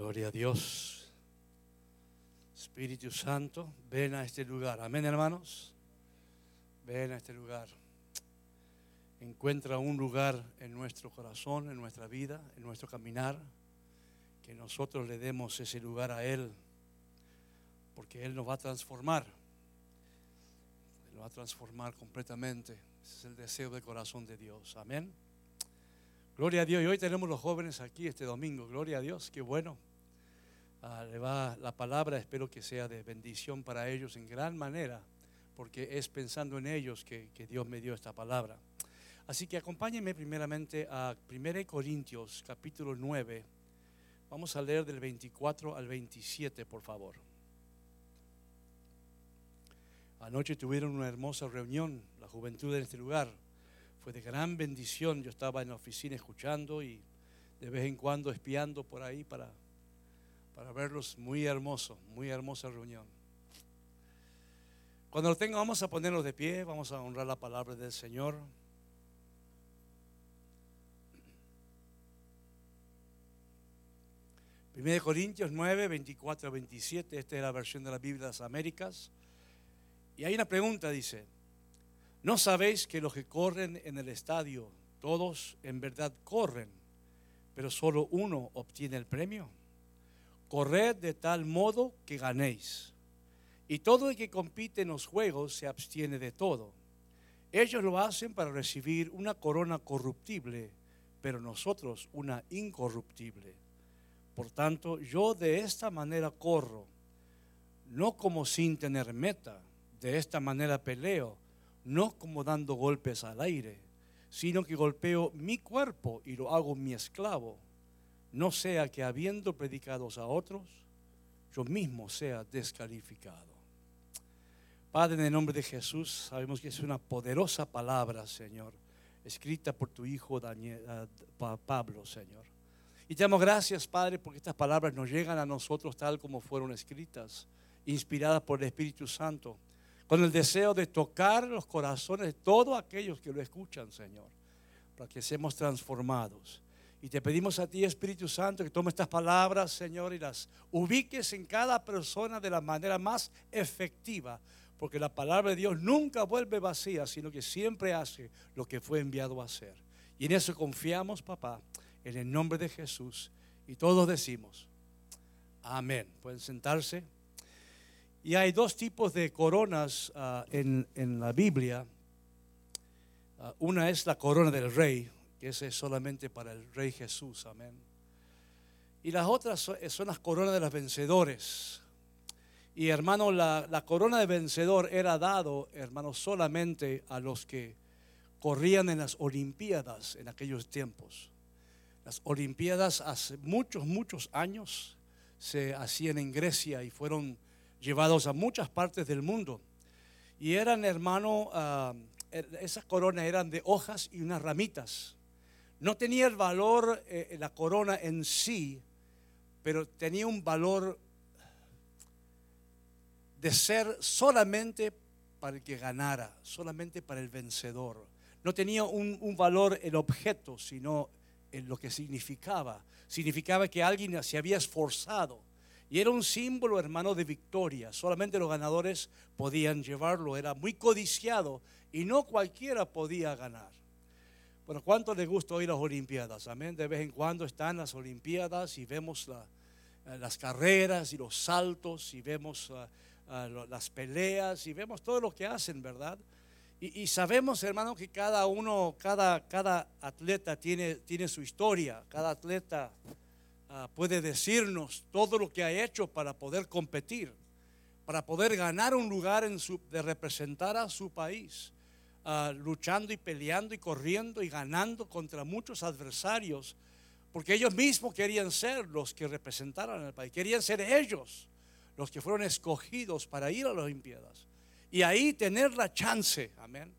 Gloria a Dios. Espíritu Santo, ven a este lugar. Amén, hermanos. Ven a este lugar. Encuentra un lugar en nuestro corazón, en nuestra vida, en nuestro caminar, que nosotros le demos ese lugar a Él, porque Él nos va a transformar. Él nos va a transformar completamente. Ese es el deseo del corazón de Dios. Amén. Gloria a Dios. Y hoy tenemos los jóvenes aquí este domingo. Gloria a Dios. Qué bueno. Ah, le va la palabra. Espero que sea de bendición para ellos en gran manera. Porque es pensando en ellos que, que Dios me dio esta palabra. Así que acompáñenme primeramente a 1 Corintios capítulo 9. Vamos a leer del 24 al 27, por favor. Anoche tuvieron una hermosa reunión, la juventud en este lugar fue de gran bendición. Yo estaba en la oficina escuchando y de vez en cuando espiando por ahí para, para verlos. Muy hermoso, muy hermosa reunión. Cuando lo tenga, vamos a ponernos de pie, vamos a honrar la palabra del Señor. Primero Corintios 9, 24 27, esta es la versión de la Biblia de las Américas. Y hay una pregunta, dice, ¿No sabéis que los que corren en el estadio, todos en verdad corren, pero solo uno obtiene el premio? Corred de tal modo que ganéis. Y todo el que compite en los juegos se abstiene de todo. Ellos lo hacen para recibir una corona corruptible, pero nosotros una incorruptible. Por tanto, yo de esta manera corro, no como sin tener meta, de esta manera peleo no como dando golpes al aire, sino que golpeo mi cuerpo y lo hago mi esclavo, no sea que habiendo predicados a otros, yo mismo sea descalificado. Padre, en el nombre de Jesús, sabemos que es una poderosa palabra, Señor, escrita por tu Hijo Daniel, ah, Pablo, Señor. Y te damos gracias, Padre, porque estas palabras nos llegan a nosotros tal como fueron escritas, inspiradas por el Espíritu Santo con el deseo de tocar los corazones de todos aquellos que lo escuchan, Señor, para que seamos transformados. Y te pedimos a ti, Espíritu Santo, que tome estas palabras, Señor, y las ubiques en cada persona de la manera más efectiva, porque la palabra de Dios nunca vuelve vacía, sino que siempre hace lo que fue enviado a hacer. Y en eso confiamos, papá, en el nombre de Jesús. Y todos decimos, amén. Pueden sentarse. Y hay dos tipos de coronas ah, en, la Biblia. Ah, una es la corona del rey, que esa es solamente para el rey Jesús, amén. Y las otras son, las coronas de los vencedores. Y hermano, la, la, corona de vencedor era dado, hermano, solamente a los que corrían en las Olimpiadas en aquellos tiempos. Las Olimpiadas hace muchos, muchos años se hacían en Grecia y fueron llevados a muchas partes del mundo. Y eran, hermano, ah, er, esas coronas eran de hojas y unas ramitas. No tenía el valor eh, la corona en sí, pero tenía un valor de ser solamente para el que ganara, solamente para el vencedor. No tenía un, un valor el objeto, sino en lo que significaba. Significaba que alguien se había esforzado y era un símbolo, hermano, de victoria. Solamente los ganadores podían llevarlo. Era muy codiciado y no cualquiera podía ganar. Bueno, ¿cuánto le gusta hoy las Olimpiadas? Amén. De vez en cuando están las Olimpiadas y vemos eh, las carreras y los saltos y vemos eh, eh, las peleas y vemos todo lo que hacen, ¿verdad? Y, sabemos, hermano, que cada uno, cada, cada atleta tiene, tiene su historia. Cada atleta Ah, puede decirnos todo lo que ha hecho para poder competir, para poder ganar un lugar de representar a su país, ah, luchando y peleando y corriendo y ganando contra muchos adversarios, porque ellos mismos querían ser los que representaran al país, querían ser ellos los que fueron escogidos para ir a las Olimpiadas y ahí tener la chance, amén.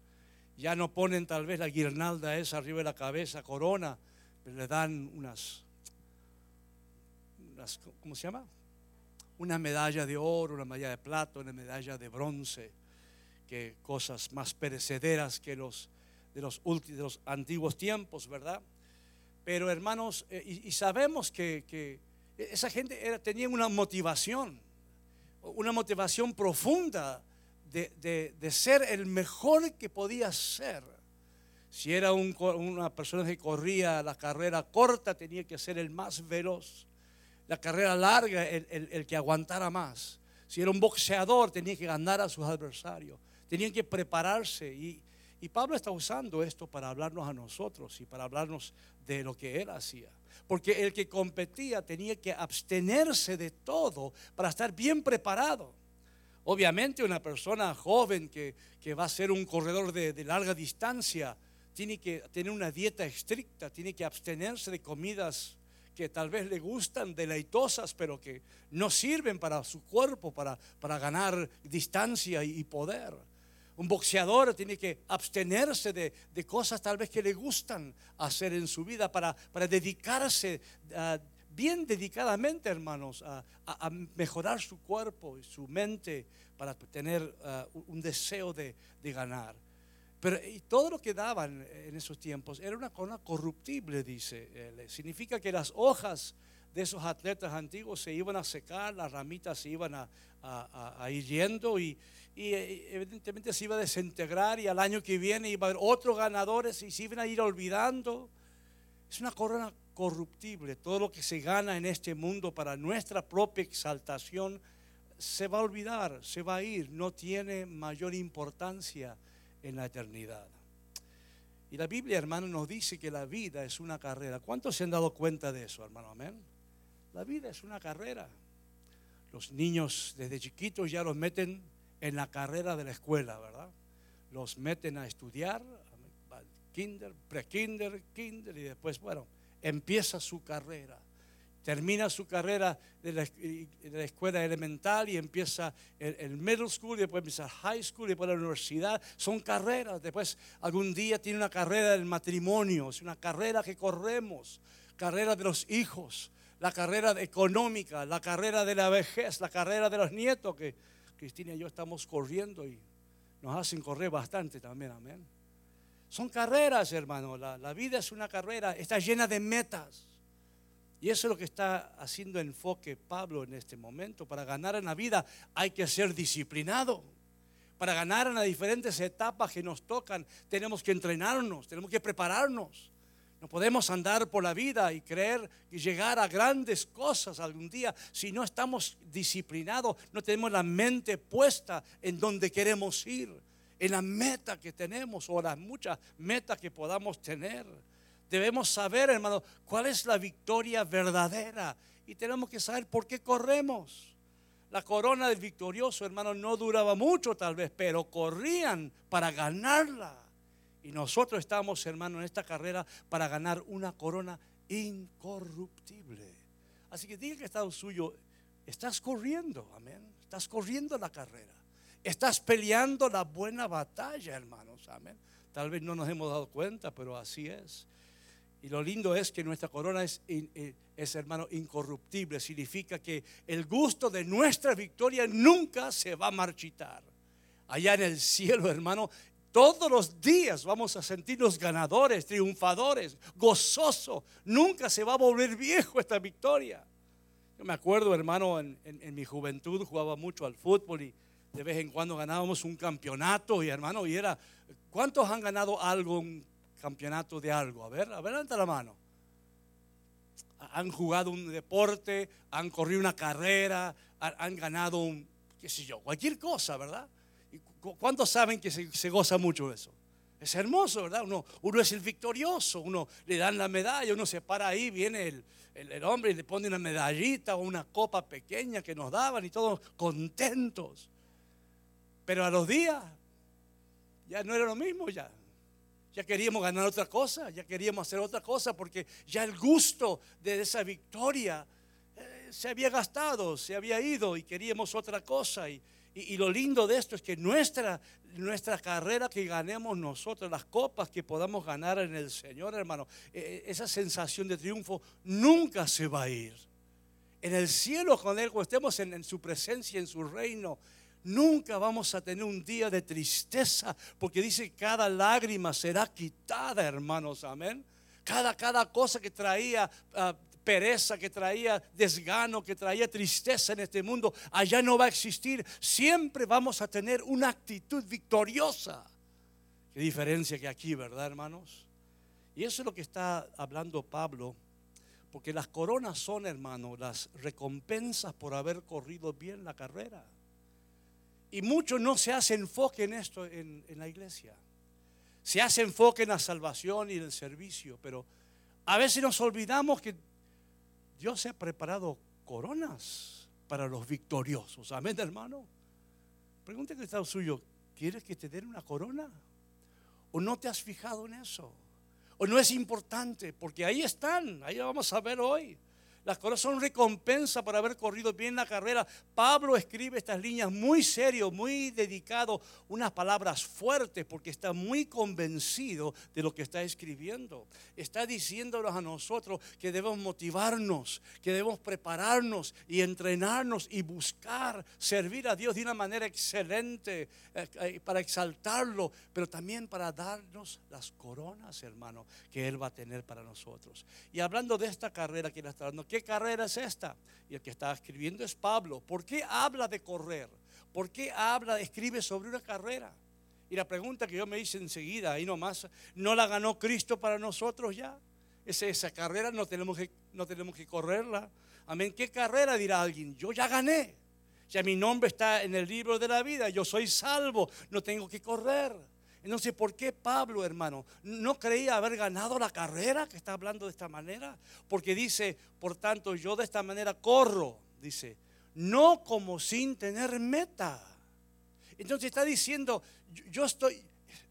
Ya no ponen tal vez la guirnalda esa arriba de la cabeza, corona, pero le dan unas ¿cómo se llama? Una medalla de oro, una medalla de plata, una medalla de bronce, cosas más perecederas que los de los, de los antiguos tiempos, ¿verdad? Pero hermanos, eh, y, sabemos que, Esa gente era, tenía una motivación, una motivación profunda de, ser el mejor que podía ser. Si era una persona que corría la carrera corta, tenía que ser el más veloz. La carrera larga, el, que aguantara más. Si era un boxeador, tenía que ganar a sus adversarios. Tenían que prepararse. Y, y Pablo está usando esto para hablarnos a nosotros y para hablarnos de lo que él hacía. Porque el que competía tenía que abstenerse de todo para estar bien preparado. Obviamente una persona joven que, va a ser un corredor de, larga distancia tiene que tener una dieta estricta, tiene que abstenerse de comidas que tal vez le gustan, deleitosas, pero que no sirven para su cuerpo, para, para ganar distancia y, poder. Un boxeador tiene que abstenerse de, cosas tal vez que le gustan hacer en su vida para, para dedicarse a bien dedicadamente, hermanos, a, mejorar su cuerpo y su mente para tener uh, un deseo de, ganar. Pero y todo lo que daban en esos tiempos era una cosa corruptible, dice él. Significa que las hojas de esos atletas antiguos se iban a secar, las ramitas se iban a, ir yendo y, y, evidentemente se iba a desintegrar y al año que viene iba a haber otros ganadores y se iban a ir olvidando. Es una corona corruptible. Todo lo que se gana en este mundo para nuestra propia exaltación se va a olvidar, se va a ir, no tiene mayor importancia en la eternidad. Y la Biblia, hermano, nos dice que la vida es una carrera. ¿Cuántos se han dado cuenta de eso, hermano? Amén. La vida es una carrera. Los niños desde chiquitos ya los meten en la carrera de la escuela, ¿verdad? Los meten a estudiar, kinder, pre-kinder, kinder y después, bueno, empieza su carrera. Termina su carrera de la, escuela elemental y empieza el, middle school, y después empieza high school, y después la universidad. Son carreras. Después algún día tiene una carrera del matrimonio, es una carrera que corremos, carrera de los hijos, la carrera económica, la carrera de la vejez, la carrera de los nietos que Cristina y yo estamos corriendo y nos hacen correr bastante también, amén. Son carreras, hermano. La, vida es una carrera, está llena de metas. Y eso es lo que está haciendo enfoque Pablo en este momento. Para ganar en la vida hay que ser disciplinado. Para ganar en las diferentes etapas que nos tocan, tenemos que entrenarnos, tenemos que prepararnos. No podemos andar por la vida y creer y llegar a grandes cosas algún día si no estamos disciplinados, no tenemos la mente puesta en donde queremos ir en la meta que tenemos o las muchas metas que podamos tener. Debemos saber, hermano, cuál es la victoria verdadera y tenemos que saber por qué corremos. La corona del victorioso, hermano, no duraba mucho tal vez, pero corrían para ganarla. Y nosotros estamos, hermano, en esta carrera para ganar una corona incorruptible. Así que diga que está suyo, estás corriendo, amén. Estás corriendo la carrera. Estás peleando la buena batalla, hermanos. Amén. Tal vez no nos hemos dado cuenta, pero así es. Y lo lindo es que nuestra corona es, eh, es, hermano, incorruptible. Significa que el gusto de nuestra victoria nunca se va a marchitar. Allá en el cielo, hermano, todos los días vamos a sentirnos ganadores, triunfadores, gozosos. Nunca se va a volver viejo esta victoria. Yo me acuerdo, hermano, en, mi juventud jugaba mucho al fútbol y de vez en cuando ganábamos un campeonato y hermano, y era, ¿cuántos han ganado algo, un campeonato de algo? A ver, a ver, levanta la mano. Han jugado un deporte, han corrido una carrera, han, ganado un, qué sé yo, cualquier cosa, ¿verdad? ¿Cuántos saben que se, goza mucho eso? Es hermoso, ¿verdad? Uno, uno, es el victorioso, uno le dan la medalla, uno se para ahí, viene el, el, hombre y le pone una medallita o una copa pequeña que nos daban y todos contentos. Pero a los días ya no era lo mismo ya. Ya queríamos ganar otra cosa, ya queríamos hacer otra cosa porque ya el gusto de esa victoria eh, se había gastado, se había ido y queríamos otra cosa. Y, lo lindo de esto es que nuestra, nuestra carrera que ganemos nosotros, las copas que podamos ganar en el Señor, hermano, eh, esa sensación de triunfo nunca se va a ir. En el cielo con Él, cuando estemos en, su presencia, en su reino, Nunca vamos a tener un día de tristeza, porque dice cada lágrima será quitada, hermanos, amén. Cada, cada cosa que traía ah, pereza, que traía desgano, que traía tristeza en este mundo, allá no va a existir. Siempre vamos a tener una actitud victoriosa. Qué diferencia que aquí, ¿verdad, hermanos? Y eso es lo que está hablando Pablo, porque las coronas son, hermanos, las recompensas por haber corrido bien la carrera. Y mucho no se hace enfoque en esto en, en la iglesia. Se hace enfoque en la salvación y en el servicio, pero a veces nos olvidamos que Dios ha preparado coronas para los victoriosos. Amén, hermano. Pregúntale al estado suyo, ¿quieres que te den una corona? ¿O no te has fijado en eso? ¿O no es importante? Porque ahí están, ahí vamos a ver hoy. Las coronas son recompensa por haber corrido bien la carrera. Pablo escribe estas líneas muy serio, muy dedicado, unas palabras fuertes porque está muy convencido de lo que está escribiendo. Está diciéndonos a nosotros que debemos motivarnos, que debemos prepararnos y entrenarnos y buscar servir a Dios de una manera excelente eh, eh, para exaltarlo, pero también para darnos las coronas, hermano, que Él va a tener para nosotros. Y hablando de esta carrera que Él está dando, ¿Qué carrera es esta? Y el que está escribiendo es Pablo. ¿Por qué habla de correr? ¿Por qué habla, escribe sobre una carrera? Y la pregunta que yo me hice enseguida, ahí nomás, ¿no la ganó Cristo para nosotros ya? Esa, esa carrera no tenemos, que, no tenemos que correrla. Amén. ¿Qué carrera dirá alguien? Yo ya gané. Ya mi nombre está en el libro de la vida. Yo soy salvo. No tengo que correr. Entonces, ¿por qué Pablo, hermano, no creía haber ganado la carrera que está hablando de esta manera? Porque dice, por tanto, yo de esta manera corro, dice, no como sin tener meta. Entonces está diciendo, yo estoy,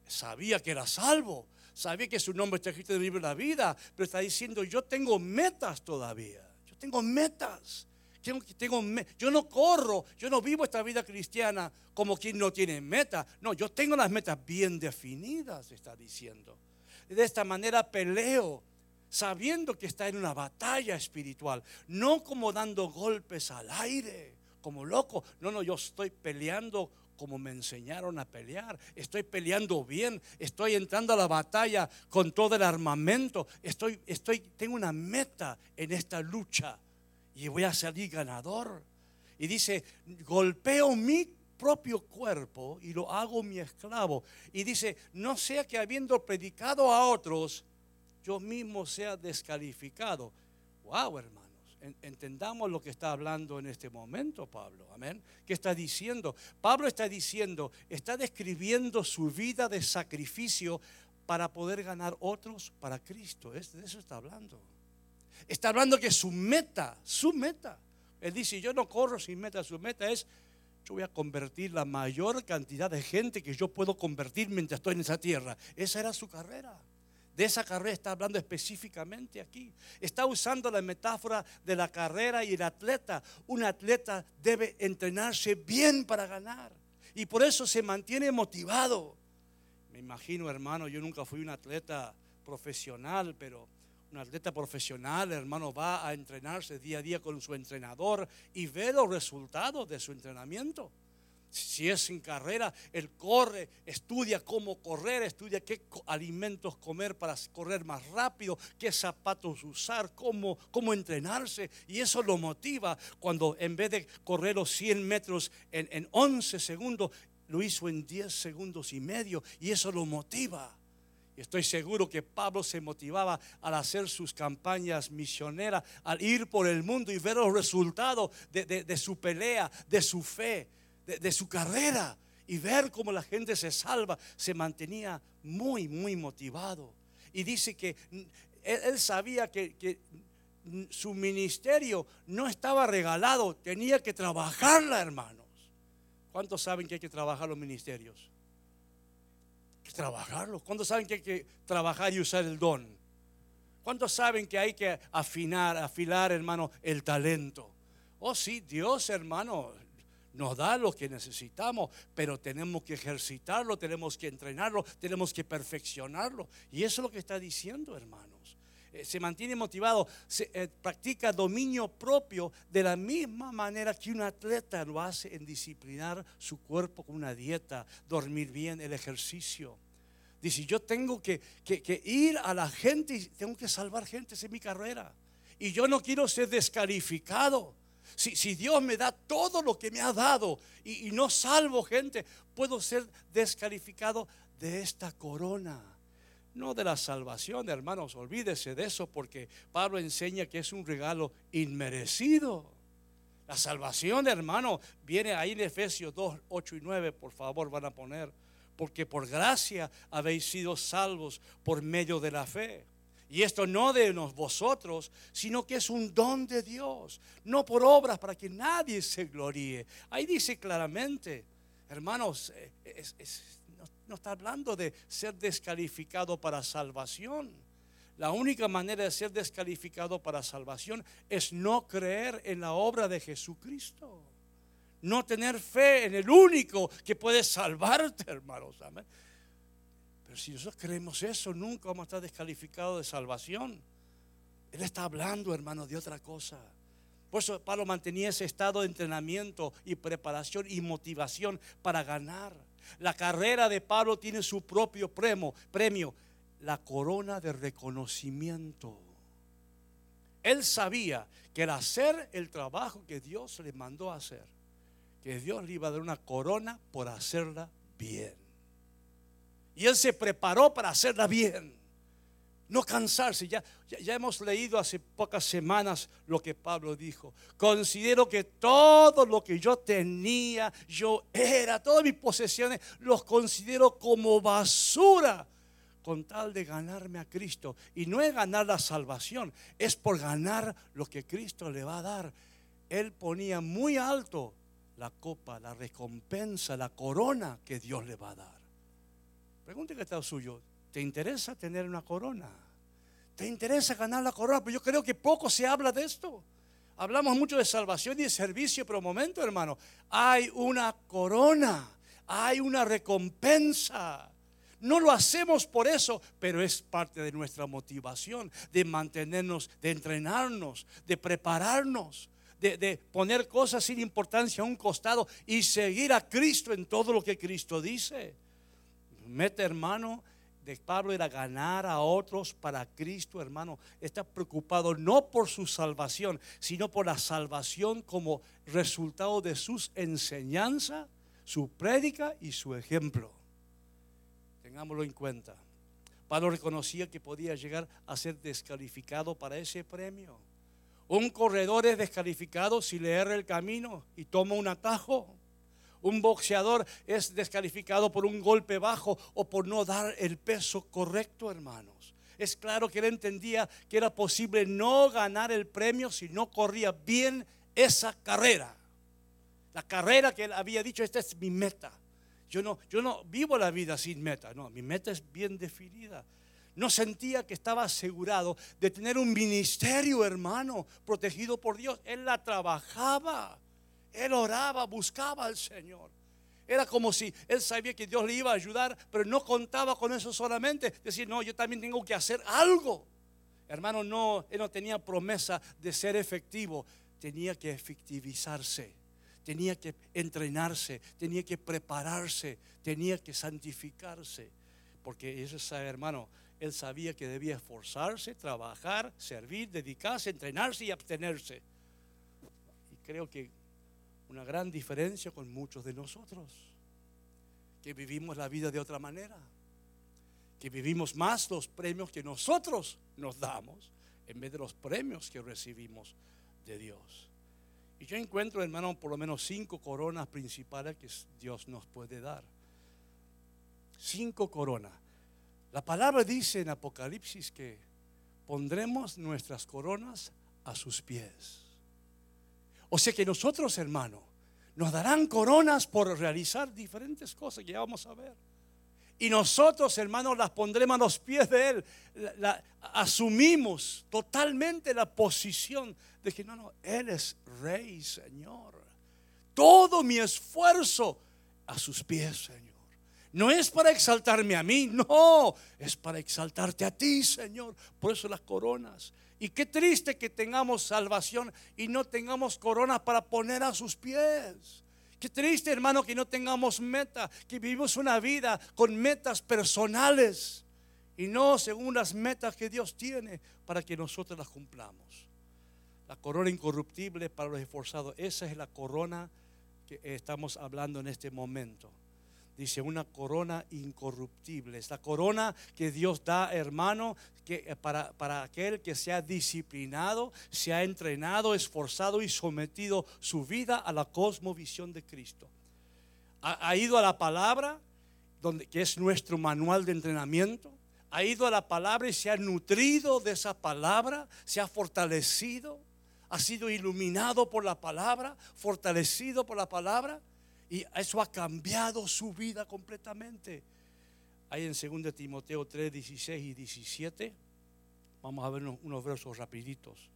sabía que era salvo, sabía que su nombre está escrito en el libro de la vida, pero está diciendo, yo tengo metas todavía, yo tengo metas yo no corro, yo no vivo esta vida cristiana como quien no tiene meta. No, yo tengo las metas bien definidas, está diciendo. De esta manera peleo, sabiendo que está en una batalla espiritual, no como dando golpes al aire, como loco. No, no, yo estoy peleando como me enseñaron a pelear. Estoy peleando bien, estoy entrando a la batalla con todo el armamento. Estoy, estoy, tengo una meta en esta lucha y voy a salir ganador. Y dice, golpeo mi propio cuerpo y lo hago mi esclavo. Y dice, no sea que habiendo predicado a otros, yo mismo sea descalificado. Wow, hermanos, entendamos lo que está hablando en este momento Pablo. Amén. ¿Qué está diciendo? Pablo está diciendo, está describiendo su vida de sacrificio para poder ganar otros para Cristo. De eso está hablando. Está hablando que su meta, su meta, él dice, yo no corro sin meta, su meta es, yo voy a convertir la mayor cantidad de gente que yo puedo convertir mientras estoy en esa tierra. Esa era su carrera. De esa carrera está hablando específicamente aquí. Está usando la metáfora de la carrera y el atleta. Un atleta debe entrenarse bien para ganar. Y por eso se mantiene motivado. Me imagino, hermano, yo nunca fui un atleta profesional, pero un atleta profesional, hermano, va a entrenarse día a día con su entrenador y ve los resultados de su entrenamiento. Si es en carrera, él corre, estudia cómo correr, estudia qué alimentos comer para correr más rápido, qué zapatos usar, cómo, cómo entrenarse. Y eso lo motiva cuando en vez de correr los 100 metros en, en 11 segundos, lo hizo en 10 segundos y medio. Y eso lo motiva. Estoy seguro que Pablo se motivaba al hacer sus campañas misioneras, al ir por el mundo y ver los resultados de, su pelea, de su fe, de, su carrera y ver cómo la gente se salva. Se mantenía muy, muy motivado. Y dice que él, sabía que, que su ministerio no estaba regalado, tenía que trabajarla, hermanos. ¿Cuántos saben que hay que trabajar los ministerios? Trabajarlo. ¿Cuántos saben que hay que trabajar y usar el don? ¿Cuántos saben que hay que afinar, afilar, hermano, el talento? Oh, sí, Dios, hermano, nos da lo que necesitamos, pero tenemos que ejercitarlo, tenemos que entrenarlo, tenemos que perfeccionarlo. Y eso es lo que está diciendo, hermanos. Eh, se mantiene motivado, se eh, practica dominio propio de la misma manera que un atleta lo hace en disciplinar su cuerpo con una dieta, dormir bien, el ejercicio. Dice, yo tengo que, ir a la gente y tengo que salvar gente, esa es mi carrera. Y yo no quiero ser descalificado. Si, Dios me da todo lo que me ha dado y, y no salvo gente, puedo ser descalificado de esta corona. No de la salvación, hermanos, olvídese de eso porque Pablo enseña que es un regalo inmerecido. La salvación, hermano, viene ahí en Efesios 2, 8 y 9, por favor, van a poner. Porque por gracia habéis sido salvos por medio de la fe. Y esto no de vosotros, sino que es un don de Dios, no por obras para que nadie se gloríe. Ahí dice claramente, hermanos, eh, no, está hablando de ser descalificado para salvación. La única manera de ser descalificado para salvación es no creer en la obra de Jesucristo. No tener fe en el único que puede salvarte, hermanos. Pero si nosotros creemos eso, nunca vamos a estar descalificados de salvación. Él está hablando, hermano, de otra cosa. Por eso Pablo mantenía ese estado de entrenamiento y preparación y motivación para ganar. La carrera de Pablo tiene su propio premio, premio la corona de reconocimiento. Él sabía que al hacer el trabajo que Dios le mandó a hacer, que Dios le iba a dar una corona por hacerla bien. Y él se preparó para hacerla bien. No cansarse. Ya, ya, hemos leído hace pocas semanas lo que Pablo dijo. Considero que todo lo que yo tenía, yo era, todas mis posesiones, los considero como basura con tal de ganarme a Cristo. Y no es ganar la salvación, es por ganar lo que Cristo le va a dar. Él ponía muy alto la copa, la recompensa, la corona que Dios le va a dar. Pregunte que está suyo. ¿Te interesa tener una corona? ¿Te interesa ganar la corona? Pero yo creo que poco se habla de esto. Hablamos mucho de salvación y de servicio, pero un momento, hermano, hay una corona, hay una recompensa. No lo hacemos por eso, pero es parte de nuestra motivación, de mantenernos, de entrenarnos, de prepararnos, de, de, poner cosas sin importancia a un costado y seguir a Cristo en todo lo que Cristo dice mete hermano Pablo era ganar a otros para Cristo, hermano. Está preocupado no por su salvación, sino por la salvación como resultado de sus enseñanzas, su prédica y su ejemplo. Tengámoslo en cuenta. Pablo reconocía que podía llegar a ser descalificado para ese premio. Un corredor es descalificado si le erra el camino y toma un atajo. Un boxeador es descalificado por un golpe bajo o por no dar el peso correcto, hermanos. Es claro que él entendía que era posible no ganar el premio si no corría bien esa carrera. La carrera que él había dicho, esta es mi meta. Yo no, yo no vivo la vida sin meta, no, mi meta es bien definida. No sentía que estaba asegurado de tener un ministerio, hermano, protegido por Dios. Él la trabajaba. Él oraba, buscaba al Señor. Era como si él sabía que Dios le iba a ayudar, pero no contaba con eso solamente. Decir, no, yo también tengo que hacer algo. Hermano, no, él no tenía promesa de ser efectivo. Tenía que efectivizarse. Tenía que entrenarse. Tenía que prepararse. Tenía que santificarse. Porque eso es, hermano, él sabía que debía esforzarse, trabajar, servir, dedicarse, entrenarse y abstenerse. Y creo que una gran diferencia con muchos de nosotros, que vivimos la vida de otra manera, que vivimos más los premios que nosotros nos damos en vez de los premios que recibimos de Dios. Y yo encuentro, hermano, por lo menos cinco coronas principales que Dios nos puede dar. Cinco coronas. La palabra dice en Apocalipsis que pondremos nuestras coronas a sus pies. O sea que nosotros, hermano, nos darán coronas por realizar diferentes cosas que ya vamos a ver. Y nosotros, hermanos, las pondremos a los pies de Él. asumimos totalmente la posición de que no, no, Él es Rey, Señor. Todo mi esfuerzo a sus pies, Señor. No es para exaltarme a mí, no, es para exaltarte a ti, Señor. Por eso las coronas. Y qué triste que tengamos salvación y no tengamos coronas para poner a sus pies. Qué triste, hermano, que no tengamos meta, que vivimos una vida con metas personales y no según las metas que Dios tiene para que nosotros las cumplamos. La corona incorruptible para los esforzados. Esa es la corona que estamos hablando en este momento. Dice una corona incorruptible. Es la corona que Dios da, hermano, eh, para, para aquel que se ha disciplinado, se ha entrenado, esforzado y sometido su vida a la cosmovisión de Cristo. Ha, ha ido a la palabra, donde, que es nuestro manual de entrenamiento. Ha ido a la palabra y se ha nutrido de esa palabra, se ha fortalecido ha sido iluminado por la palabra, fortalecido por la palabra, y eso ha cambiado su vida completamente. Ahí en 2 Timoteo 3, 16 y 17, vamos a ver unos, unos versos rapiditos.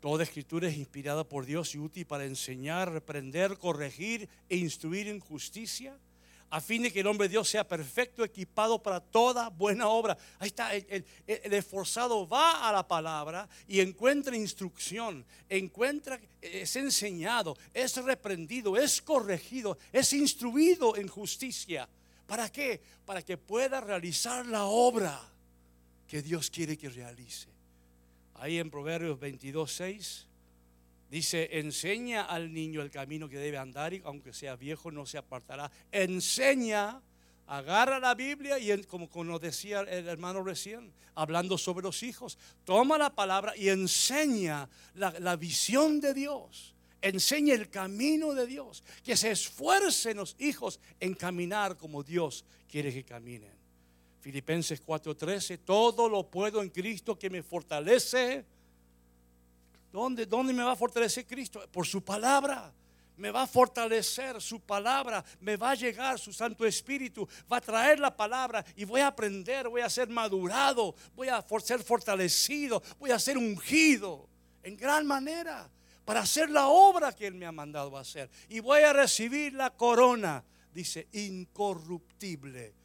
Toda escritura es inspirada por Dios y útil para enseñar, reprender, corregir e instruir en justicia a fin de que el hombre de Dios sea perfecto, equipado para toda buena obra. Ahí está, el, esforzado va a la palabra y encuentra instrucción, encuentra, es enseñado, es reprendido, es corregido, es instruido en justicia. ¿Para qué? Para que pueda realizar la obra que Dios quiere que realice. Ahí en Proverbios 22, 6 Dice, enseña al niño el camino que debe andar y aunque sea viejo no se apartará. Enseña, agarra la Biblia y como, nos decía el hermano recién, hablando sobre los hijos, toma la palabra y enseña la, la visión de Dios. Enseña el camino de Dios. Que se esfuercen los hijos en caminar como Dios quiere que caminen. Filipenses 4:13, todo lo puedo en Cristo que me fortalece ¿Dónde, ¿Dónde me va a fortalecer Cristo? Por su palabra. Me va a fortalecer su palabra, me va a llegar su Santo Espíritu, va a traer la palabra y voy a aprender, voy a ser madurado, voy a ser fortalecido, voy a ser ungido en gran manera para hacer la obra que Él me ha mandado a hacer. Y voy a recibir la corona, dice, incorruptible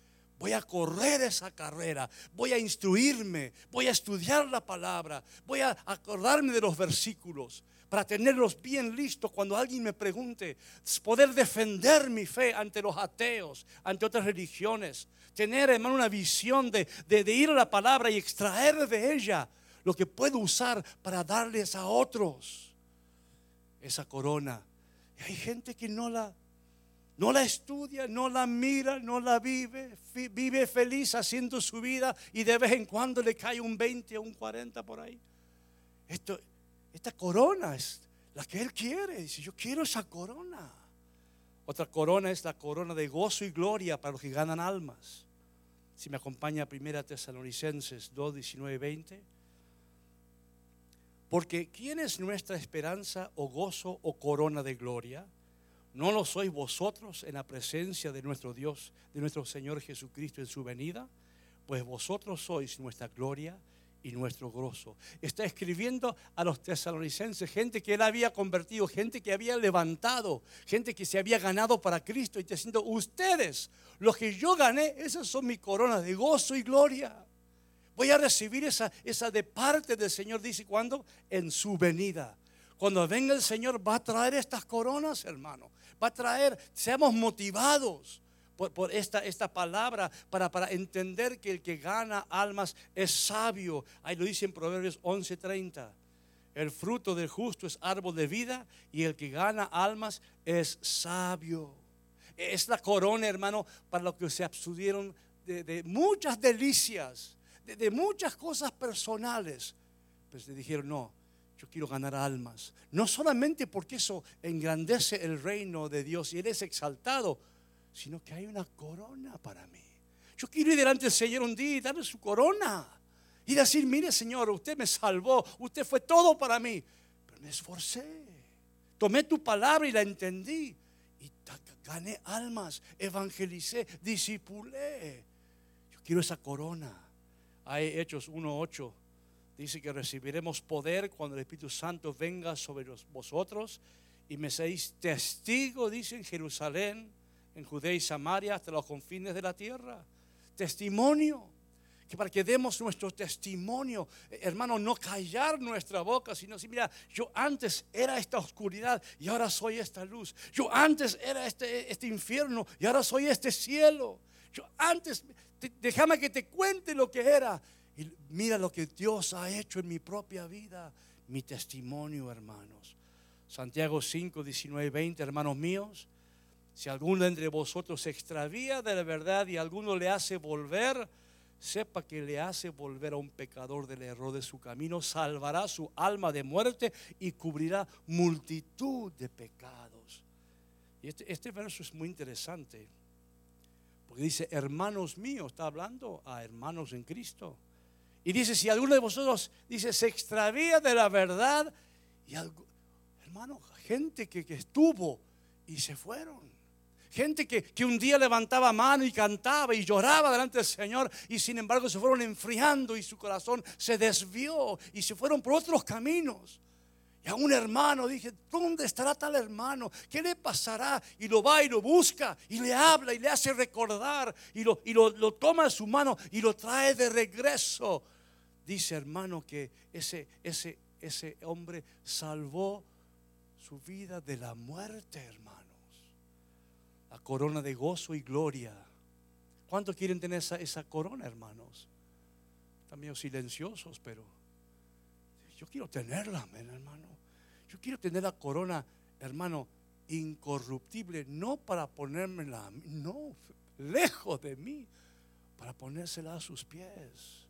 voy a correr esa carrera, voy a instruirme, voy a estudiar la palabra, voy a acordarme de los versículos para tenerlos bien listos cuando alguien me pregunte, poder defender mi fe ante los ateos, ante otras religiones, tener hermano una visión de, de, ir a la palabra y extraer de ella lo que puedo usar para darles a otros esa corona. Y hay gente que no la no la estudia, no la mira, no la vive, vive feliz haciendo su vida y de vez en cuando le cae un 20 o un 40 por ahí. Esto, esta corona es la que él quiere. Dice, yo quiero esa corona. Otra corona es la corona de gozo y gloria para los que ganan almas. Si me acompaña Primera Tesalonicenses 2, 19 y 20. Porque ¿quién es nuestra esperanza o gozo o corona de gloria? ¿No lo sois vosotros en la presencia de nuestro Dios, de nuestro Señor Jesucristo en su venida? Pues vosotros sois nuestra gloria y nuestro gozo. Está escribiendo a los tesalonicenses, gente que él había convertido, gente que había levantado, gente que se había ganado para Cristo y diciendo, ustedes, los que yo gané, esas son mi corona de gozo y gloria. Voy a recibir esa, esa de parte del Señor, dice, ¿cuándo? En su venida. Cuando venga el Señor va a traer estas coronas, hermano va a traer, seamos motivados por, esta, esta, palabra para, para, entender que el que gana almas es sabio. Ahí lo dice en Proverbios 11:30. El fruto del justo es árbol de vida y el que gana almas es sabio. Es la corona, hermano, para los que se abstuvieron de, muchas delicias, de, de muchas cosas personales. Pues le dijeron, no, yo quiero ganar almas. No solamente porque eso engrandece el reino de Dios y Él es exaltado, sino que hay una corona para mí. Yo quiero ir delante del Señor un día y darle su corona. Y decir, mire Señor, usted me salvó, usted fue todo para mí. Pero me esforcé. Tomé tu palabra y la entendí. Y gané almas, evangelicé, disipulé. Yo quiero esa corona. Hay Hechos 1.8 Dice que recibiremos poder cuando el Espíritu Santo venga sobre vosotros y me seáis testigo, dice en Jerusalén, en Judea y Samaria, hasta los confines de la tierra. Testimonio. Que para que demos nuestro testimonio, eh, hermano, no callar nuestra boca, sino decir, mira, yo antes era esta oscuridad y ahora soy esta luz. Yo antes era este, este infierno y ahora soy este cielo. Yo antes, déjame que te cuente lo que era y mira lo que Dios ha hecho en mi propia vida. mi testimonio, hermanos. Santiago 5, 19 20, hermanos míos. Si alguno entre vosotros se extravía de la verdad y alguno le hace volver, sepa que le hace volver a un pecador del error de su camino, salvará su alma de muerte y cubrirá multitud de pecados. Y este, este verso es muy interesante, porque dice, hermanos míos, está hablando a hermanos en Cristo. Y dice, si alguno de vosotros, dice, se extravía de la verdad, y algo, hermano, gente que, estuvo y se fueron. Gente que, que, un día levantaba mano y cantaba y lloraba delante del Señor y sin embargo se fueron enfriando y su corazón se desvió y se fueron por otros caminos. Y a un hermano dije, ¿dónde estará tal hermano? ¿Qué le pasará? Y lo va y lo busca y le habla y le hace recordar y lo, y lo, lo toma en su mano y lo trae de regreso. Dice hermano que ese, ese, ese hombre salvó su vida de la muerte, hermano la corona de gozo y gloria. ¿Cuántos quieren tener esa, esa corona, hermanos? Están medio silenciosos, pero yo quiero tenerla, hermano. Yo quiero tener la corona, hermano, incorruptible, no para ponérmela, no, lejos de mí, para ponérsela a sus pies.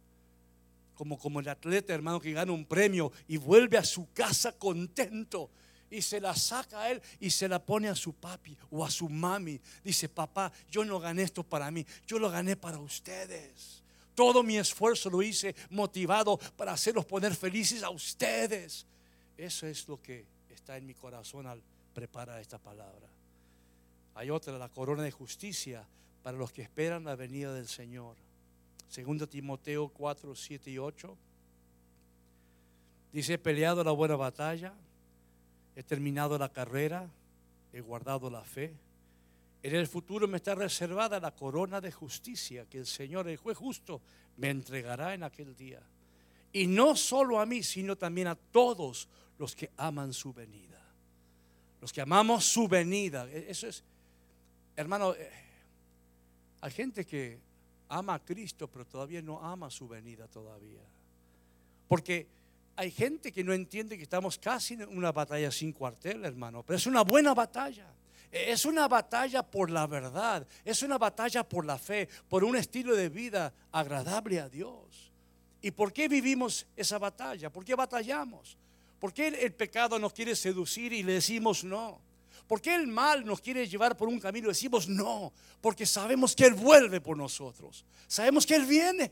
Como, como el atleta, hermano, que gana un premio y vuelve a su casa contento y se la saca a él y se la pone a su papi o a su mami. Dice, papá, yo no gané esto para mí, yo lo gané para ustedes. Todo mi esfuerzo lo hice motivado para hacerlos poner felices a ustedes. Eso es lo que está en mi corazón al preparar esta palabra. Hay otra, la corona de justicia para los que esperan la venida del Señor. Segundo Timoteo 4, 7 y 8. Dice, he peleado la buena batalla he terminado la carrera, he guardado la fe. En el futuro me está reservada la corona de justicia que el Señor, el juez justo, me entregará en aquel día. Y no solo a mí, sino también a todos los que aman su venida. Los que amamos su venida. E, eso es, hermano, eh, hay gente que ama a Cristo, pero todavía no ama su venida todavía. Porque hay gente que no entiende que estamos casi en una batalla sin cuartel, hermano, pero es una buena batalla. Es una batalla por la verdad, es una batalla por la fe, por un estilo de vida agradable a Dios. ¿Y por qué vivimos esa batalla? ¿Por qué batallamos? ¿Por qué el pecado nos quiere seducir y le decimos no? ¿Por qué el mal nos quiere llevar por un camino decimos no? Porque sabemos que Él vuelve por nosotros. Sabemos que Él viene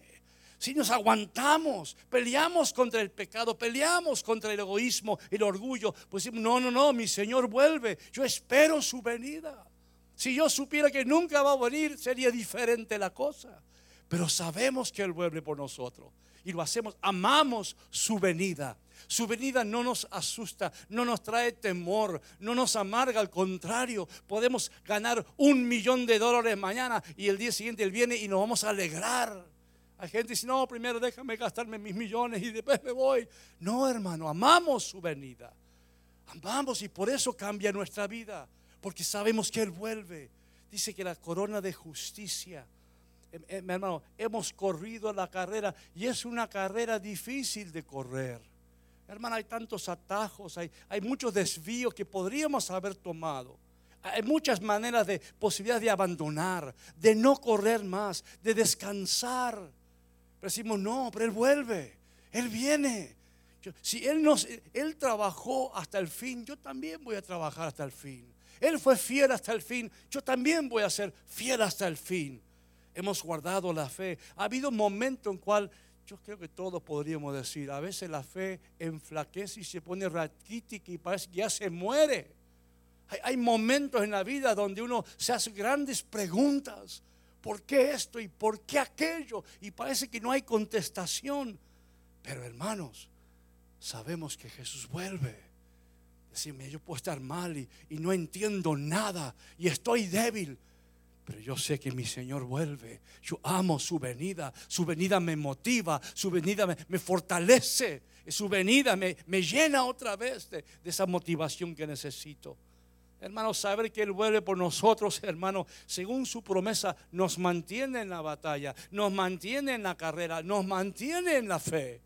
si nos aguantamos, peleamos contra el pecado, peleamos contra el egoísmo, el orgullo, pues no, no, no, mi Señor vuelve, yo espero su venida. Si yo supiera que nunca va a venir, sería diferente la cosa. Pero sabemos que Él vuelve por nosotros y lo hacemos, amamos su venida. Su venida no nos asusta, no nos trae temor, no nos amarga, al contrario, podemos ganar un millón de dólares mañana y el día siguiente Él viene y nos vamos a alegrar. Hay gente que dice, no, primero déjame gastarme mis millones y después me voy. No, hermano, amamos su venida. Amamos y por eso cambia nuestra vida. Porque sabemos que Él vuelve. Dice que la corona de justicia. Em, em, hermano, hemos corrido la carrera y es una carrera difícil de correr. Hermano, hay tantos atajos, hay, hay muchos desvíos que podríamos haber tomado. Hay muchas maneras de posibilidad de abandonar, de no correr más, de descansar. Pero decimos, no, pero Él vuelve, Él viene. si él, nos, él trabajó hasta el fin, yo también voy a trabajar hasta el fin. Él fue fiel hasta el fin, yo también voy a ser fiel hasta el fin. Hemos guardado la fe. Ha habido un momento en cual yo creo que todos podríamos decir, a veces la fe enflaquece y se pone raquítica y parece que ya se muere. Hay, hay momentos en la vida donde uno se hace grandes preguntas. ¿por qué esto y por qué aquello? Y parece que no hay contestación. Pero hermanos, sabemos que Jesús vuelve. Decime, yo puedo estar mal y, no entiendo nada y estoy débil. Yo sé que mi Señor vuelve. Yo amo su venida. Su venida me motiva. Su venida me, fortalece. Su venida me, llena otra vez de esa motivación que necesito. Hermano, saber que Él vuelve por nosotros, hermano, según su promesa, nos mantiene en la batalla, nos mantiene en la carrera, nos mantiene en la fe.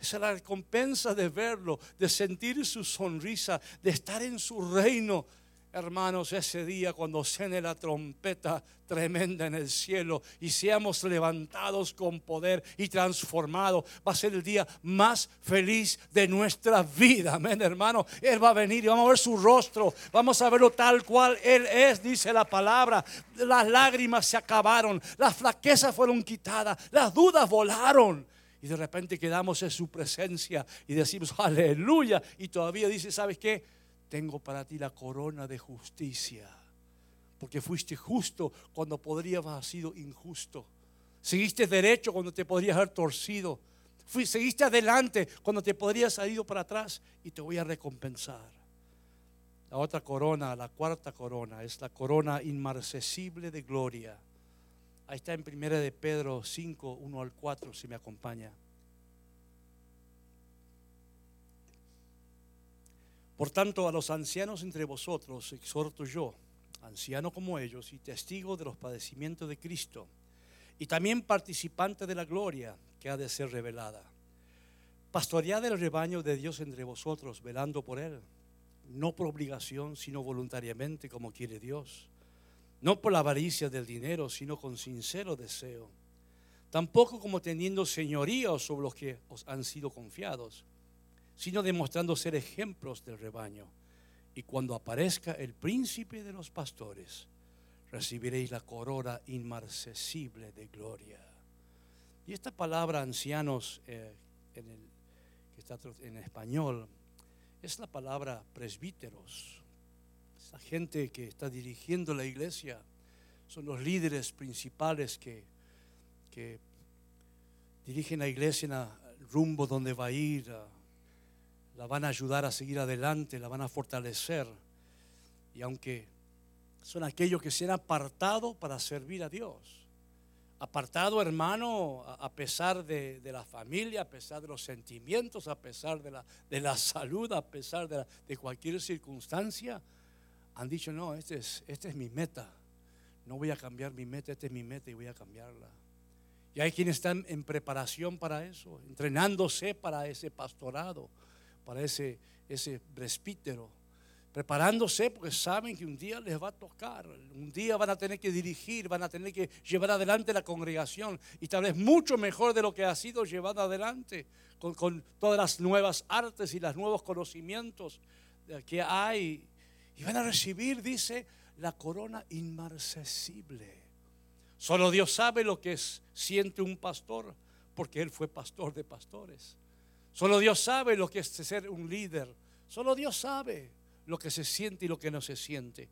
Esa es la recompensa de verlo, de sentir su sonrisa, de estar en su reino. Hermanos, ese día cuando suene la trompeta tremenda en el cielo y seamos levantados con poder y transformados, va a ser el día más feliz de nuestra vida. Amén, hermano. Él va a venir y vamos a ver su rostro, vamos a verlo tal cual Él es, dice la palabra. Las lágrimas se acabaron, las flaquezas fueron quitadas, las dudas volaron. Y de repente quedamos en su presencia y decimos, aleluya. Y todavía dice, ¿sabes qué? Tengo para ti la corona de justicia. Porque fuiste justo cuando podrías haber sido injusto. Seguiste derecho cuando te podrías haber torcido. seguiste adelante cuando te podrías haber ido para atrás y te voy a recompensar. La otra corona, la cuarta corona, es la corona inmarcesible de gloria. Ahí está en primera de Pedro 5, 1 al 4, si me acompaña. Por tanto, a los ancianos entre vosotros exhorto yo, anciano como ellos y testigo de los padecimientos de Cristo, y también participante de la gloria que ha de ser revelada. Pastoread el rebaño de Dios entre vosotros, velando por él, no por obligación, sino voluntariamente como quiere Dios, no por la avaricia del dinero, sino con sincero deseo, tampoco como teniendo señoría sobre los que os han sido confiados sino demostrando ser ejemplos del rebaño. Y cuando aparezca el príncipe de los pastores, recibiréis la corona inmarcesible de gloria. Y esta palabra ancianos eh, en el, que está en español es la palabra presbíteros. Esa gente que está dirigiendo la iglesia son los líderes principales que, que dirigen la iglesia en el rumbo donde va a ir la van a ayudar a seguir adelante, la van a fortalecer. Y aunque son aquellos que se han apartado para servir a Dios. Apartado, hermano, a pesar de, la familia, a pesar de los sentimientos, a pesar de la, de la salud, a pesar de, de cualquier circunstancia, han dicho, no, esta es, este es mi meta. No voy a cambiar mi meta, esta es mi meta y voy a cambiarla. Y hay quienes están en preparación para eso, entrenándose para ese pastorado para ese, ese presbítero, preparándose porque saben que un día les va a tocar, un día van a tener que dirigir, van a tener que llevar adelante la congregación y tal vez mucho mejor de lo que ha sido llevado adelante con, con todas las nuevas artes y los nuevos conocimientos que hay. Y van a recibir, dice, la corona inmarcesible. Solo Dios sabe lo que es, siente un pastor, porque Él fue pastor de pastores. Solo Dios sabe lo que es ser un líder. Solo Dios sabe lo que se siente y lo que no se siente.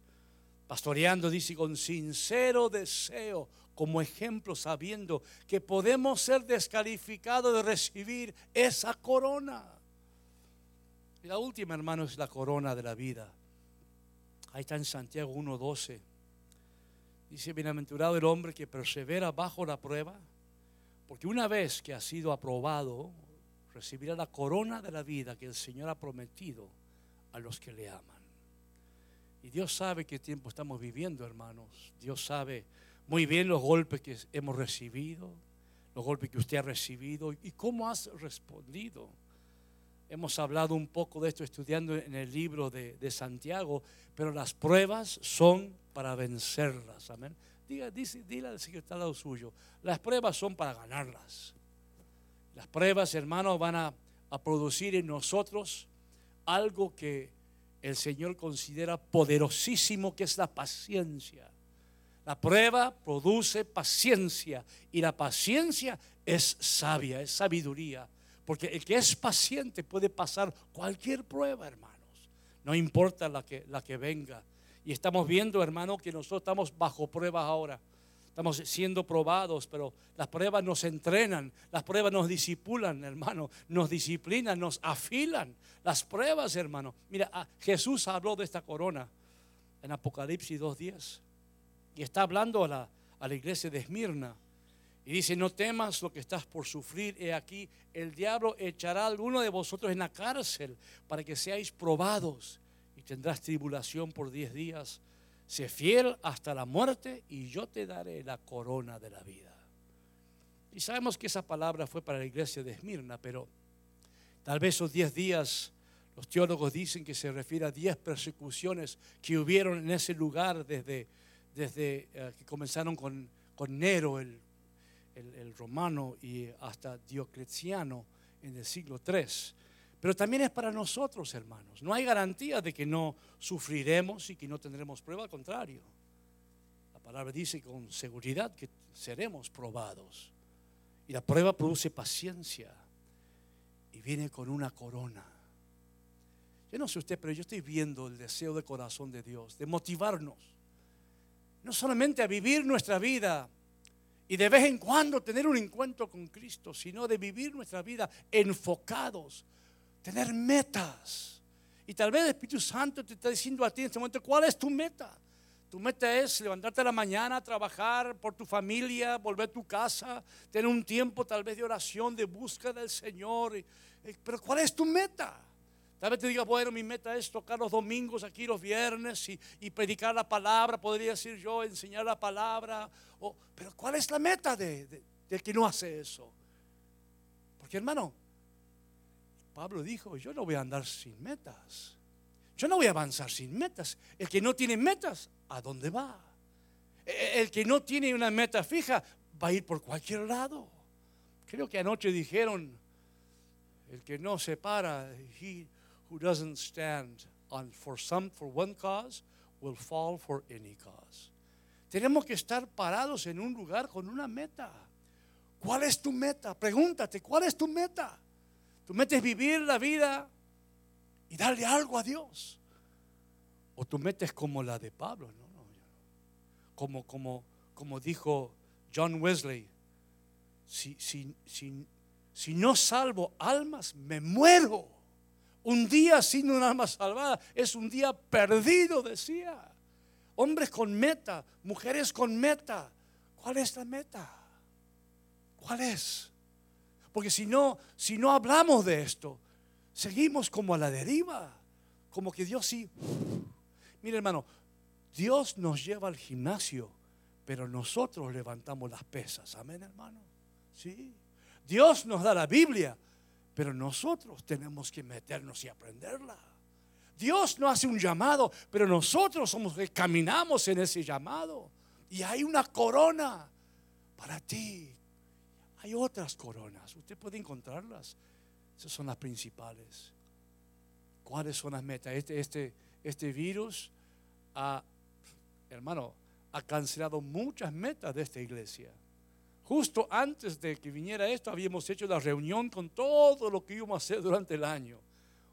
Pastoreando, dice, con sincero deseo, como ejemplo, sabiendo que podemos ser descalificados de recibir esa corona. Y la última, hermano, es la corona de la vida. Ahí está en Santiago 1.12. Dice, bienaventurado el hombre que persevera bajo la prueba, porque una vez que ha sido aprobado, recibirá la corona de la vida que el Señor ha prometido a los que le aman. Y Dios sabe qué tiempo estamos viviendo, hermanos. Dios sabe muy bien los golpes que hemos recibido, los golpes que usted ha recibido y cómo has respondido. Hemos hablado un poco de esto estudiando en el libro de, Santiago, pero las pruebas son para vencerlas. Amén. Diga, dice, dile al secretario suyo, las pruebas son para ganarlas. Las pruebas, hermanos, van a, producir en nosotros algo que el Señor considera poderosísimo, que es la paciencia. La prueba produce paciencia y la paciencia es sabia, es sabiduría. Porque el que es paciente puede pasar cualquier prueba, hermanos. No importa la que, la que venga. Y estamos viendo, hermano, que nosotros estamos bajo pruebas ahora. Estamos siendo probados, pero las pruebas nos entrenan, las pruebas nos disipulan, hermano, nos disciplinan, nos afilan. Las pruebas, hermano. Mira, ah, Jesús habló de esta corona en Apocalipsis 2.10 y está hablando a la, a la iglesia de Esmirna. Y dice, no temas lo que estás por sufrir. He aquí, el diablo echará a alguno de vosotros en la cárcel para que seáis probados y tendrás tribulación por diez días. Sé fiel hasta la muerte y yo te daré la corona de la vida. Y sabemos que esa palabra fue para la iglesia de Esmirna, pero Tal vez esos 10 días, los teólogos dicen que se refiere a 10 persecuciones que hubieron en ese lugar desde, desde eh, que comenzaron con, con Nero, el, el, el romano, y hasta Diocleciano en el siglo III. Pero también es para nosotros, hermanos. No hay garantía de que no sufriremos y que no tendremos prueba, al contrario. La palabra dice con seguridad que seremos probados. Y la prueba produce paciencia y viene con una corona. Yo no sé usted, pero yo estoy viendo el deseo de corazón de Dios, de motivarnos, no solamente a vivir nuestra vida y de vez en cuando tener un encuentro con Cristo, sino de vivir nuestra vida enfocados, tener metas. Y tal vez el Espíritu Santo te está diciendo a ti en este momento, ¿cuál es tu meta? Tu meta es levantarte a la mañana, trabajar por tu familia, volver a tu casa, tener un tiempo tal vez de oración, de búsqueda del Señor. Eh, pero ¿cuál es tu meta? Tal vez te diga, bueno, mi meta es tocar los domingos aquí, los viernes y, predicar la palabra, podría decir yo, enseñar la palabra. pero ¿cuál es la meta de, de que no hace eso? Porque hermano, Pablo dijo, yo no voy a andar sin metas. Yo no voy a avanzar sin metas. El que no tiene metas, ¿a dónde va? E, e, el que no tiene una meta fija, va a ir por cualquier lado. Creo que anoche dijeron, el que no se para, he who doesn't stand on for some for one cause will fall for any cause. Tenemos que estar parados en un lugar con una meta. ¿Cuál es tu meta? Pregúntate, ¿cuál es tu meta? Tu meta es vivir la vida y darle algo a Dios. O tu meta es como la de Pablo, no, no, como, como, como dijo John Wesley, si, si, si, si no salvo almas, me muero. Un día sin un alma salvada es un día perdido, decía. Hombres con meta, mujeres con meta. ¿Cuál es la meta? ¿Cuál es? Porque si no, si no hablamos de esto, seguimos como a la deriva, como que Dios sí. Mire hermano, Dios nos lleva al gimnasio, pero nosotros levantamos las pesas. Amén hermano. Sí. Dios nos da la Biblia, pero nosotros tenemos que meternos y aprenderla. Dios no hace un llamado, pero nosotros somos que caminamos en ese llamado. Y hay una corona para ti hay otras coronas, usted puede encontrarlas. Esas son las principales. ¿Cuáles son las metas? Este, este, este virus ha, hermano, ha cancelado muchas metas de esta iglesia. Justo antes de que viniera esto, habíamos hecho la reunión con todo lo que íbamos a hacer durante el año.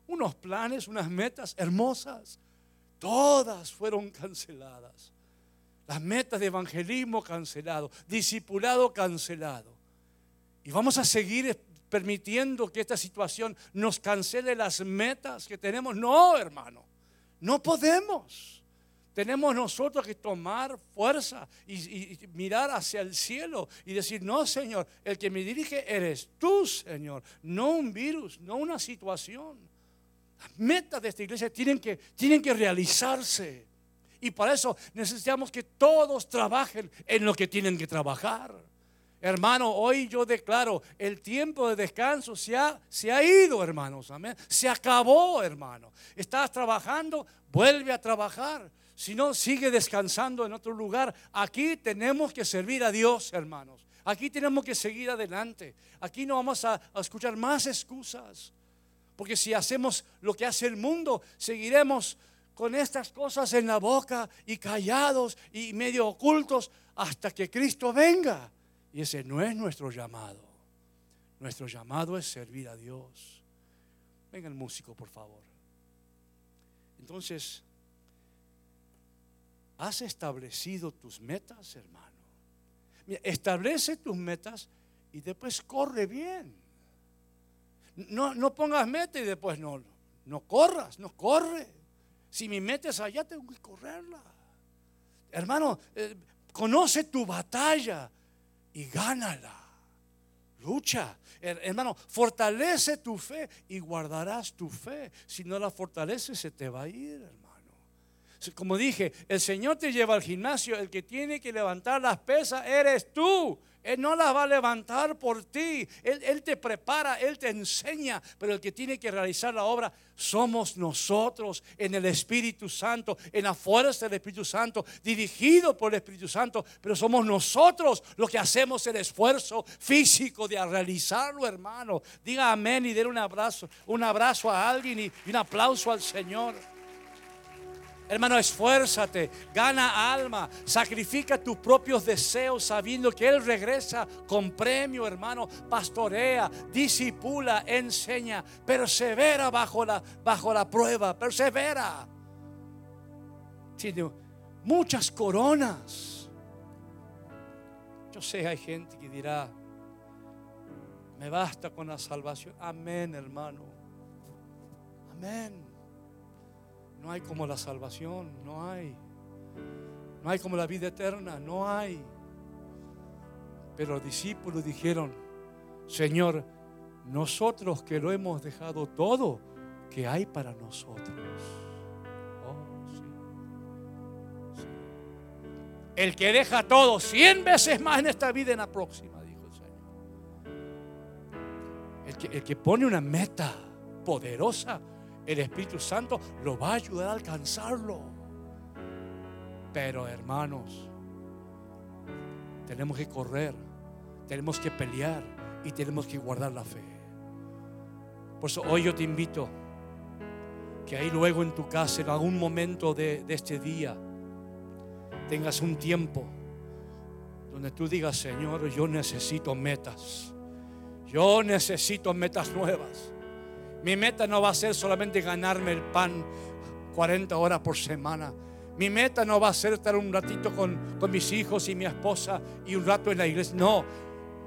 Unos planes, unas metas hermosas. Todas fueron canceladas. Las metas de evangelismo cancelado, discipulado cancelado. Y vamos a seguir permitiendo que esta situación nos cancele las metas que tenemos. No, hermano, no podemos. Tenemos nosotros que tomar fuerza y, mirar hacia el cielo y decir, no, Señor, el que me dirige eres tú, Señor, no un virus, no una situación. Las metas de esta iglesia tienen que, tienen que realizarse. Y para eso necesitamos que todos trabajen en lo que tienen que trabajar. Hermano, hoy yo declaro, el tiempo de descanso se ha, se ha ido, hermanos. Amén. Se acabó, hermano. Estás trabajando, vuelve a trabajar. Si no, sigue descansando en otro lugar. Aquí tenemos que servir a Dios, hermanos. Aquí tenemos que seguir adelante. Aquí no vamos a, a escuchar más excusas. Porque si hacemos lo que hace el mundo, seguiremos con estas cosas en la boca y callados y medio ocultos hasta que Cristo venga. Y ese no es nuestro llamado. Nuestro llamado es servir a Dios. Venga el músico, por favor. Entonces, ¿has establecido tus metas, hermano? Establece tus metas y después corre bien. No, no pongas meta y después no, no corras, no corre. Si mi meta es allá, tengo que correrla. Hermano, eh, conoce tu batalla y gánala. Lucha. Hermano, fortalece tu fe y guardarás tu fe. Si no la fortaleces, se te va a ir, hermano. Como dije, el Señor te lleva al gimnasio. El que tiene que levantar las pesas eres tú. Él no la va a levantar por ti. Él, Él, te prepara, Él te enseña. Pero el que tiene que realizar la obra somos nosotros en el Espíritu Santo, en la fuerza del Espíritu Santo, dirigido por el Espíritu Santo. Pero somos nosotros los que hacemos el esfuerzo físico de realizarlo, hermano. Diga amén y den un abrazo, un abrazo a alguien y, y un aplauso al Señor. Hermano, esfuérzate, gana alma, sacrifica tus propios deseos sabiendo que Él regresa con premio, hermano. Pastorea, disipula, enseña, persevera bajo la, bajo la prueba, persevera. Tiene muchas coronas. Yo sé, hay gente que dirá, me basta con la salvación. Amén, hermano. Amén. No hay como la salvación, no hay. No hay como la vida eterna, no hay. Pero los discípulos dijeron, Señor, nosotros que lo hemos dejado todo, ¿qué hay para nosotros? Oh. Sí. El que deja todo cien veces más en esta vida en la próxima, dijo el Señor. El que, el que pone una meta poderosa, el Espíritu Santo lo va a ayudar a alcanzarlo. Pero hermanos, tenemos que correr, tenemos que pelear y tenemos que guardar la fe. Por eso hoy yo te invito que ahí luego en tu casa, en algún momento de, de este día, tengas un tiempo donde tú digas, Señor, yo necesito metas. Yo necesito metas nuevas. Mi meta no va a ser solamente ganarme el pan 40 horas por semana. Mi meta no va a ser estar un ratito con, con mis hijos y mi esposa y un rato en la iglesia. No,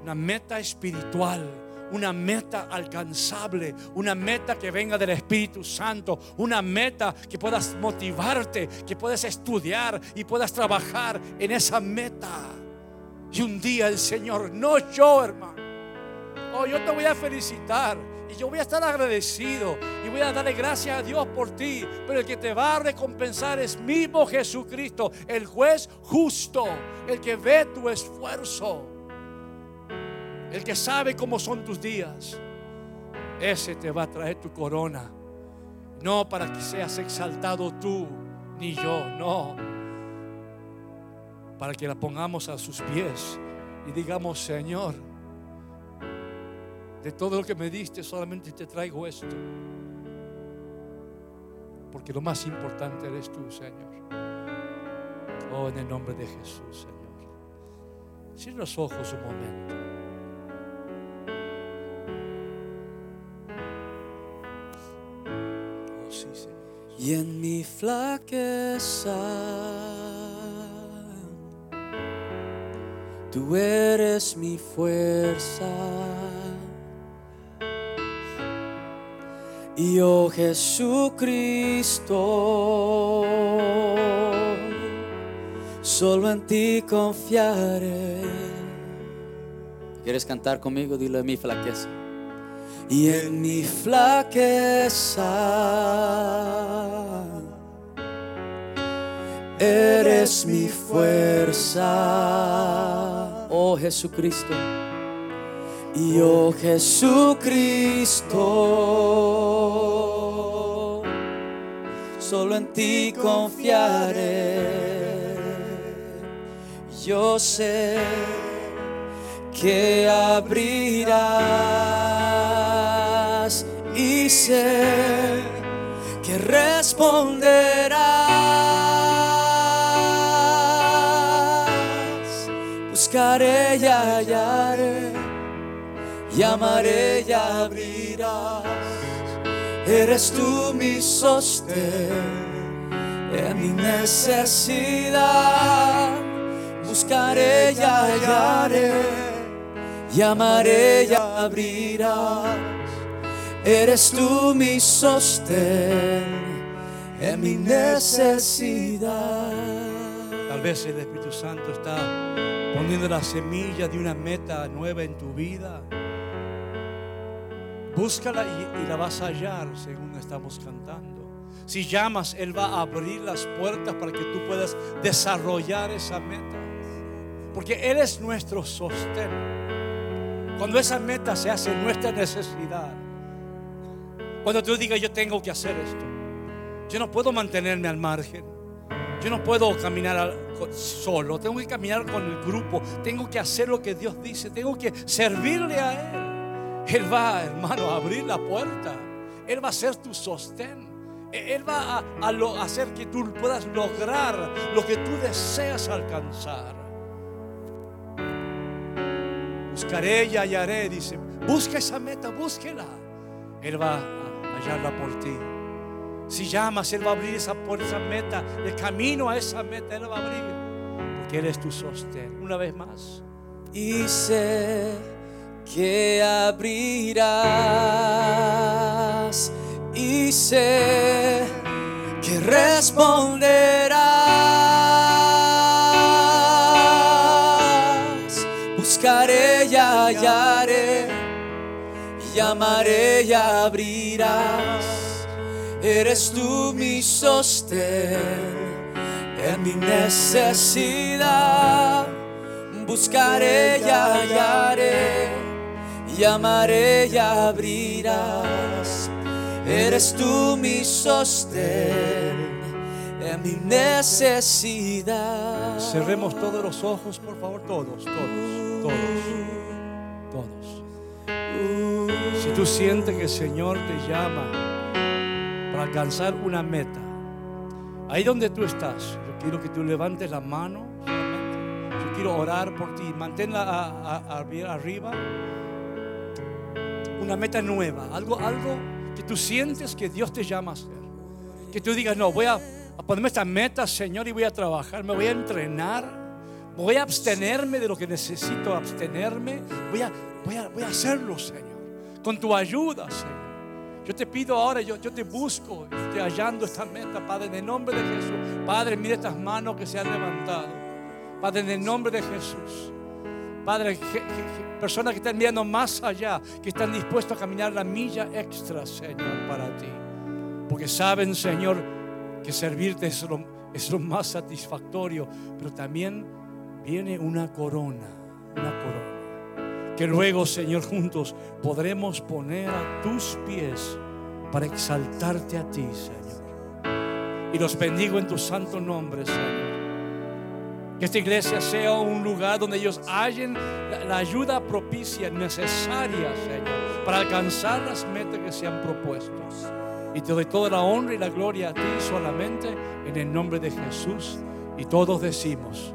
una meta espiritual una meta alcanzable, una meta que venga del Espíritu Santo, una meta que puedas motivarte, que puedas estudiar y puedas trabajar en esa meta. Y un día el Señor, no yo, hermano, oh, yo te voy a felicitar. Y yo voy a estar agradecido y voy a darle gracias a Dios por ti. Pero el que te va a recompensar es mismo Jesucristo, el juez justo, el que ve tu esfuerzo, el que sabe cómo son tus días. Ese te va a traer tu corona. No para que seas exaltado tú, ni yo, no. Para que la pongamos a sus pies y digamos, Señor, de todo lo que me diste, solamente te traigo esto. Porque lo más importante eres tú, Señor. Oh, en el nombre de Jesús, Señor. Cierra los ojos un momento. Oh, sí, Señor. Y en mi flaqueza, tú eres mi fuerza. Y oh Jesucristo, solo en ti confiaré. ¿Quieres cantar conmigo? Dile mi flaqueza. Y en mi flaqueza, eres mi fuerza, oh Jesucristo. Y oh Jesucristo, solo en ti confiaré. Yo sé que abrirás y sé que responderás. Buscaré y hallaré llamaré y abrirás. Eres tú mi sostén en mi necesidad. Buscaré y hallaré, llamaré y abrirás. Eres tú mi sostén en mi necesidad. Tal vez el Espíritu Santo está poniendo la semilla de una meta nueva en tu vida. Búscala y, la vas a hallar según estamos cantando. Si llamas, Él va a abrir las puertas para que tú puedas desarrollar esa meta. Porque Él es nuestro sostén. Cuando esa meta se hace nuestra necesidad. Cuando tú digas yo tengo que hacer esto. Yo no puedo mantenerme al margen. Yo no puedo caminar solo. Tengo que caminar con el grupo. Tengo que hacer lo que Dios dice. Tengo que servirle a Él. Él va, hermano, a abrir la puerta. Él va a ser tu sostén. E-, Él va a, hacer que tú puedas lograr lo que tú deseas alcanzar. Buscaré y hallaré, dice. Busca esa meta, búsquela. Él va a hallarla por ti. Si llamas, Él va a abrir esa puerta, esa meta. El camino a esa meta, Él va a abrir. Porque Él es tu sostén. Una vez más. Y sé que abrirás. Y sé que responderás. Buscaré y hallaré. Llamaré y abrirás. Eres tú mi sostén en mi necesidad. Buscaré y hallaré. Llamaré y abrirás. Eres tú mi sostén en mi necesidad. Cerremos todos los ojos, por favor, todos, todos, todos, todos. Si tú sientes que el Señor te llama para alcanzar una meta, ahí donde tú estás, yo quiero que tú levantes la mano. Yo quiero orar por ti. Manténla arriba. Una meta nueva, algo, algo que tú sientes que Dios te llama a hacer. Que tú digas, no, voy a, ponerme esta meta, Señor, y voy a trabajar, me voy a entrenar, voy a abstenerme de lo que necesito abstenerme, voy a, voy a, voy a hacerlo, Señor, con tu ayuda, Señor. Yo te pido ahora, yo, yo te busco, estoy hallando esta meta, Padre, en el nombre de Jesús. Padre, mira estas manos que se han levantado. Padre, en el nombre de Jesús. Padre, personas que están mirando más allá, que están dispuestos a caminar la milla extra, Señor, para ti. Porque saben, Señor, que servirte es lo más satisfactorio, pero también viene una corona, una corona. Que luego, Señor, juntos podremos poner a tus pies para exaltarte a ti, Señor. Y los bendigo en tu santo nombre, Señor. Que esta iglesia sea un lugar donde ellos hallen la, ayuda propicia necesaria, Señor, para alcanzar las metas que se han propuesto. Y te doy toda la honra y la gloria a ti solamente en el nombre de Jesús. Y todos decimos,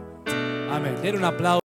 amén. Den un aplauso.